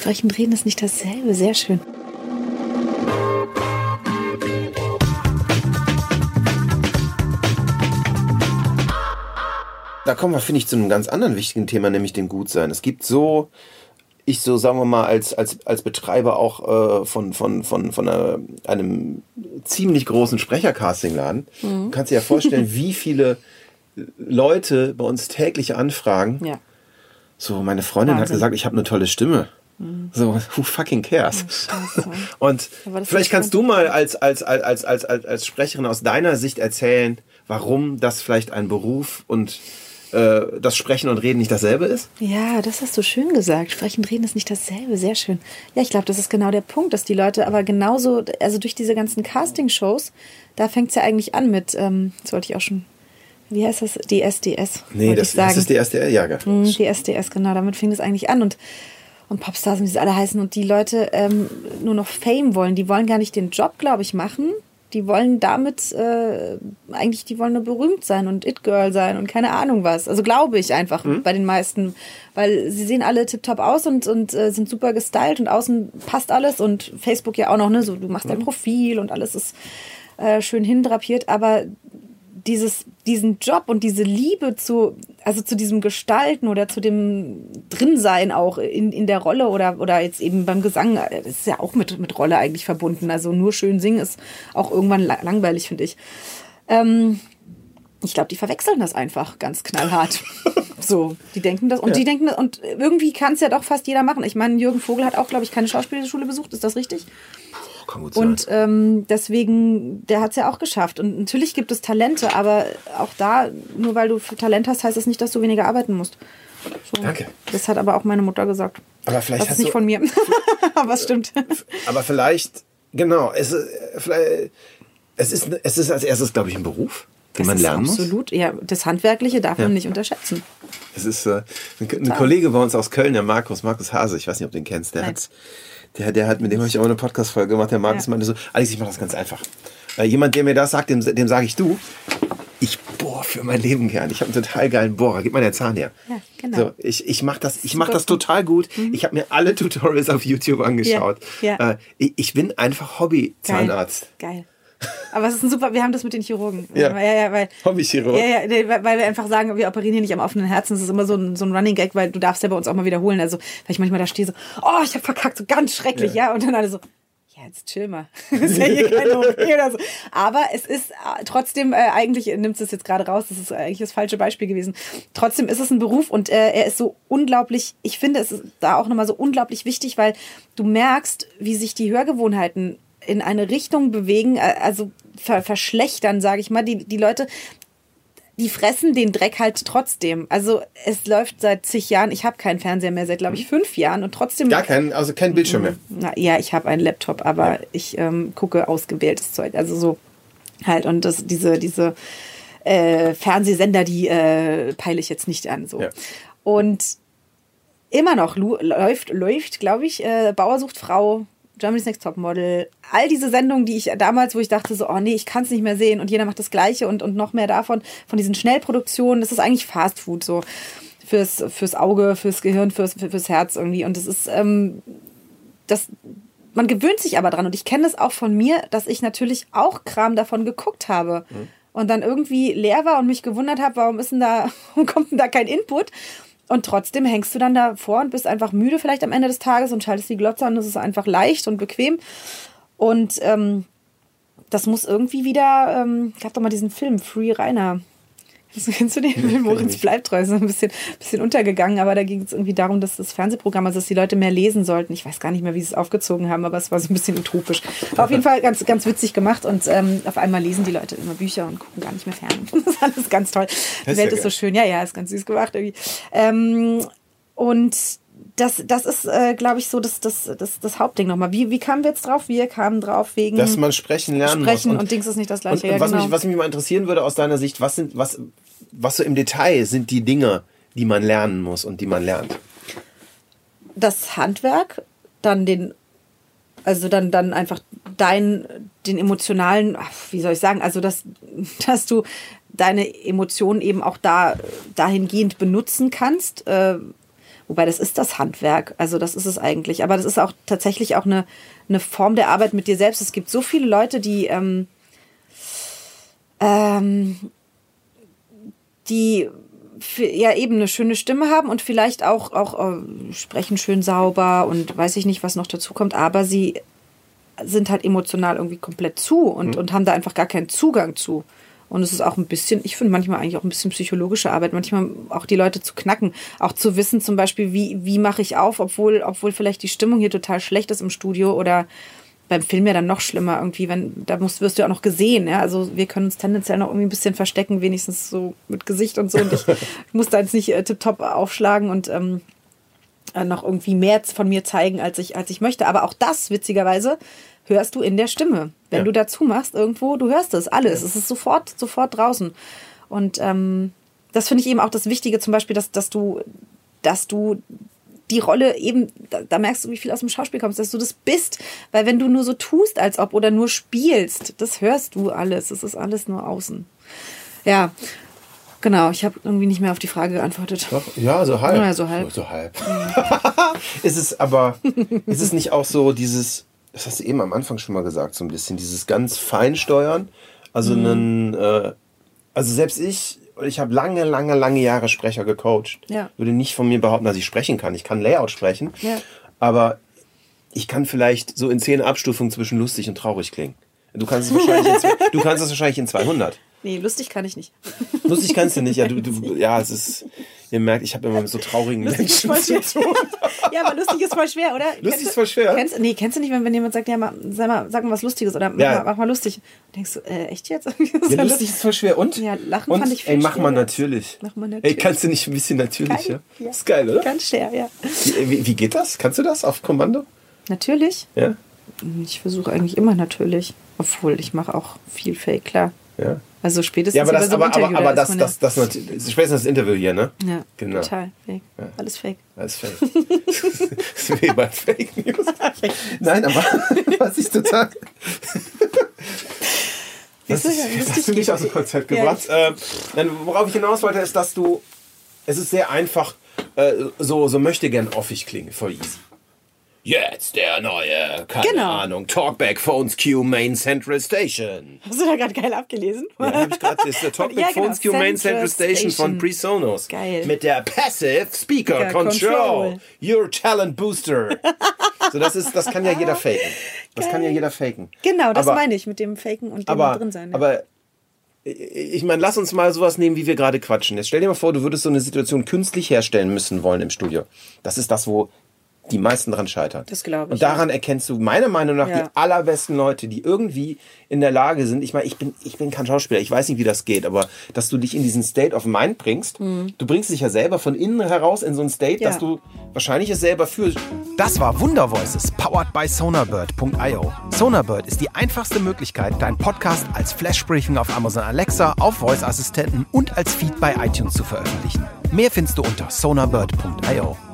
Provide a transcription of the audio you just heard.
Sprechen, reden ist nicht dasselbe. Sehr schön. Da kommen wir, finde ich, zu einem ganz anderen wichtigen Thema, nämlich dem Gutsein. Es gibt so, ich so, sagen wir mal, als, als, als Betreiber auch äh, von, von, von, von einer, einem ziemlich großen Sprechercastingladen, mhm. kannst dir ja vorstellen, wie viele Leute bei uns täglich anfragen. Ja. So, meine Freundin Wahnsinn. hat gesagt, ich habe eine tolle Stimme. Mhm. So, who fucking cares? Oh, Und vielleicht kannst du mal als, als, als, als, als, als Sprecherin aus deiner Sicht erzählen, warum das vielleicht ein Beruf und äh, das Sprechen und Reden nicht dasselbe ist? Ja, das hast du schön gesagt. Sprechen und Reden ist nicht dasselbe. Sehr schön. Ja, ich glaube, das ist genau der Punkt, dass die Leute aber genauso, also durch diese ganzen Casting-Shows, da fängt es ja eigentlich an mit, ähm, das wollte ich auch schon wie heißt das? Die SDS. Nee, das, das ist die SDS, ja, hm, Die SDS, genau, damit fing es eigentlich an. Und, und Popstars, wie sie alle heißen, und die Leute ähm, nur noch Fame wollen. Die wollen gar nicht den Job, glaube ich, machen, die wollen damit äh, eigentlich, die wollen nur berühmt sein und It-Girl sein und keine Ahnung was. Also glaube ich einfach mhm. bei den meisten, weil sie sehen alle tiptop aus und, und äh, sind super gestylt und außen passt alles und Facebook ja auch noch, ne? So, du machst mhm. dein Profil und alles ist äh, schön hindrapiert, aber dieses, diesen Job und diese Liebe zu, also zu diesem Gestalten oder zu dem Drinsein auch in, in der Rolle oder, oder jetzt eben beim Gesang, das ist ja auch mit, mit Rolle eigentlich verbunden. Also nur schön singen ist auch irgendwann langweilig, finde ich. Ähm, ich glaube, die verwechseln das einfach ganz knallhart. so, die denken das und ja. die denken und irgendwie kann es ja doch fast jeder machen. Ich meine, Jürgen Vogel hat auch, glaube ich, keine Schauspielschule besucht. Ist das richtig? Kann gut sein. Und ähm, deswegen, der hat es ja auch geschafft. Und natürlich gibt es Talente, aber auch da, nur weil du Talent hast, heißt das nicht, dass du weniger arbeiten musst. So. Danke. Das hat aber auch meine Mutter gesagt. Aber vielleicht das ist nicht von mir. aber es stimmt. Aber vielleicht, genau, es, vielleicht, es, ist, es ist als erstes, glaube ich, ein Beruf den man lernen absolut, muss. Absolut, ja. Das Handwerkliche darf ja. man nicht unterschätzen. Es ist äh, ein, ein Kollege bei uns aus Köln, der Markus, Markus Hase, ich weiß nicht, ob du den kennst, der hat der, der hat, mit dem habe ich auch eine Podcast-Folge gemacht, der Markus ja. meinte so, Alex, ich mache das ganz einfach. Weil jemand, der mir das sagt, dem, dem sage ich du, ich bohre für mein Leben gern. Ich habe einen total geilen Bohrer. Gib mal den Zahn her. Ja, genau. So, ich ich mache das, ich mach das total gut. Mhm. Ich habe mir alle Tutorials auf YouTube angeschaut. Ja, ja. Äh, ich, ich bin einfach Hobby-Zahnarzt. Geil. Geil. Aber es ist ein super, wir haben das mit den Chirurgen. Ja, ja, ja weil, Hobbychirurg. Ja, ja, weil, wir einfach sagen, wir operieren hier nicht am offenen Herzen. Das ist immer so ein, so ein Running Gag, weil du darfst ja bei uns auch mal wiederholen. Also, weil ich manchmal da stehe so, oh, ich habe verkackt, so ganz schrecklich, ja. ja. Und dann alle so, ja, jetzt chill mal. ist ja hier keine OP oder so. Aber es ist äh, trotzdem, äh, eigentlich nimmt es jetzt gerade raus, das ist eigentlich das falsche Beispiel gewesen. Trotzdem ist es ein Beruf und äh, er ist so unglaublich, ich finde, es ist da auch nochmal so unglaublich wichtig, weil du merkst, wie sich die Hörgewohnheiten in eine Richtung bewegen, äh, also ver verschlechtern, sage ich mal. Die, die Leute, die fressen den Dreck halt trotzdem. Also es läuft seit zig Jahren. Ich habe keinen Fernseher mehr seit, glaube ich, fünf Jahren und trotzdem. Gar keinen, also kein Bildschirm mehr. Na, ja, ich habe einen Laptop, aber ja. ich ähm, gucke ausgewähltes Zeug. Also so halt und das, diese, diese äh, Fernsehsender, die äh, peile ich jetzt nicht an. So. Ja. Und immer noch läuft, läuft, glaube ich, äh, Bauer sucht Frau Germany's Next Topmodel, all diese Sendungen, die ich damals, wo ich dachte so, oh nee, ich kann es nicht mehr sehen und jeder macht das Gleiche und, und noch mehr davon, von diesen Schnellproduktionen, das ist eigentlich Fast Food so fürs, fürs Auge, fürs Gehirn, fürs, fürs Herz irgendwie und das ist, ähm, das, man gewöhnt sich aber dran und ich kenne das auch von mir, dass ich natürlich auch Kram davon geguckt habe. Mhm. Und dann irgendwie leer war und mich gewundert habe, warum ist denn da, warum kommt denn da kein Input? Und trotzdem hängst du dann davor und bist einfach müde vielleicht am Ende des Tages und schaltest die Glotze an. Das ist einfach leicht und bequem. Und ähm, das muss irgendwie wieder, ähm, gab doch mal diesen Film, Free Rainer. Kennst du den Film? Moritz bleibt treu. Ist ein bisschen, bisschen untergegangen, aber da ging es irgendwie darum, dass das Fernsehprogramm, also dass die Leute mehr lesen sollten. Ich weiß gar nicht mehr, wie sie es aufgezogen haben, aber es war so ein bisschen utopisch. War auf jeden Fall ganz, ganz witzig gemacht und ähm, auf einmal lesen die Leute immer Bücher und gucken gar nicht mehr fern. Das ist alles ganz toll. Die Welt ja ist so schön. Ja, ja, ist ganz süß gemacht irgendwie. Ähm, und das, das ist, äh, glaube ich, so das, das, das, das Hauptding nochmal. Wie, wie kamen wir jetzt drauf? Wir kamen drauf wegen. Dass man sprechen lernen sprechen muss. Und, und Dings ist nicht das gleiche. Und, und ja, was, genau. mich, was mich mal interessieren würde aus deiner Sicht, was sind, was, was so im Detail sind die Dinge, die man lernen muss und die man lernt? Das Handwerk, dann den, also dann, dann einfach dein, den emotionalen, wie soll ich sagen, also dass, dass du deine Emotionen eben auch da dahingehend benutzen kannst. Äh, Wobei das ist das Handwerk, also das ist es eigentlich. Aber das ist auch tatsächlich auch eine, eine Form der Arbeit mit dir selbst. Es gibt so viele Leute, die, ähm, ähm, die für, ja eben eine schöne Stimme haben und vielleicht auch, auch äh, sprechen schön sauber und weiß ich nicht, was noch dazu kommt, aber sie sind halt emotional irgendwie komplett zu und, mhm. und haben da einfach gar keinen Zugang zu. Und es ist auch ein bisschen, ich finde manchmal eigentlich auch ein bisschen psychologische Arbeit, manchmal auch die Leute zu knacken, auch zu wissen zum Beispiel, wie, wie mache ich auf, obwohl, obwohl vielleicht die Stimmung hier total schlecht ist im Studio oder beim Film ja dann noch schlimmer irgendwie, wenn, da musst, wirst du ja auch noch gesehen, ja, also wir können uns tendenziell noch irgendwie ein bisschen verstecken, wenigstens so mit Gesicht und so. Und ich, ich muss da jetzt nicht äh, tipptopp aufschlagen und ähm, äh, noch irgendwie mehr von mir zeigen, als ich, als ich möchte, aber auch das, witzigerweise, hörst du in der Stimme. Wenn ja. du dazu machst irgendwo, du hörst es alles. Ja. Es ist sofort, sofort draußen. Und ähm, das finde ich eben auch das Wichtige, zum Beispiel, dass, dass du, dass du die Rolle eben, da, da, merkst du, wie viel aus dem Schauspiel kommst, dass du das bist. Weil wenn du nur so tust, als ob oder nur spielst, das hörst du alles. Es ist alles nur außen. Ja. Genau, ich habe irgendwie nicht mehr auf die Frage geantwortet. Doch, ja, so halb. Ja, so halb. So halb. ist es aber, ist es nicht auch so dieses, das hast du eben am Anfang schon mal gesagt, so ein bisschen, dieses ganz Feinsteuern. Also mhm. einen, äh, also selbst ich, ich habe lange, lange, lange Jahre Sprecher gecoacht. Ja. Würde nicht von mir behaupten, dass ich sprechen kann. Ich kann Layout sprechen, ja. aber ich kann vielleicht so in zehn Abstufungen zwischen lustig und traurig klingen. Du kannst es wahrscheinlich in, du kannst es wahrscheinlich in 200. Nee, lustig kann ich nicht. Lustig kannst du nicht, ja. Du, du, ja, es ist, ihr merkt, ich habe immer mit so traurigen lustig Menschen zu tun. Ja, aber lustig ist voll schwer, oder? Lustig kennst ist voll schwer. Kennst, nee, kennst du nicht, wenn, wenn jemand sagt, ja, mal, sag mal, sag mal was Lustiges oder mach, ja. mal, mach mal lustig. Und denkst du, äh, echt jetzt? ja, lustig ist voll schwer. Und? Ja, lachen und, fand ich viel Ey, mach mal natürlich. Mach mal natürlich. Ey, kannst du nicht ein bisschen natürlich, Geil, ja? ja? Ist geil, oder? Ganz schwer, ja. Wie, wie, wie geht das? Kannst du das auf Kommando? Natürlich. Ja. Ich versuche eigentlich immer natürlich. Obwohl, ich mache auch viel Fake, klar. Ja. Also spätestens ja, aber das, so aber, aber, aber das, das, das, das, spätestens das Interview hier, ne? Ja, genau. total fake. Ja. Alles fake. Alles fake. das ist wie bei Fake News. Nein, aber was ich total... das, ist, das hast du mich aus dem Konzept gebracht. Ja, äh, worauf ich hinaus wollte, ist, dass du... Es ist sehr einfach, äh, so, so möchte gern offig klingen, voll easy. Jetzt der neue, keine genau. Ahnung, Talkback Phones Q Main Central Station. Hast du da gerade geil abgelesen? Ja, hab ich gerade. Das ist der Talkback ja, genau. Phones Q Main Central Station, Station von PreSonus. Geil. Mit der Passive Speaker, Speaker Control. Control. Your Talent Booster. so, das ist, das kann ja jeder faken. Das geil. kann ja jeder faken. Genau, das aber, meine ich mit dem Faken und dem aber, drin sein. Ja. Aber ich meine, lass uns mal sowas nehmen, wie wir gerade quatschen. Jetzt stell dir mal vor, du würdest so eine Situation künstlich herstellen müssen wollen im Studio. Das ist das, wo die meisten dran scheitern. Das glaube ich. Und daran ja. erkennst du meiner Meinung nach ja. die allerbesten Leute, die irgendwie in der Lage sind. Ich meine, ich bin, ich bin kein Schauspieler, ich weiß nicht, wie das geht, aber dass du dich in diesen State of Mind bringst, mhm. du bringst dich ja selber von innen heraus in so einen State, ja. dass du wahrscheinlich es selber fühlst. Das war Wunder Voices, powered by Sonarbird.io. Sonarbird ist die einfachste Möglichkeit, deinen Podcast als Flashbriefing auf Amazon Alexa, auf Voice-Assistenten und als Feed bei iTunes zu veröffentlichen. Mehr findest du unter sonarbird.io.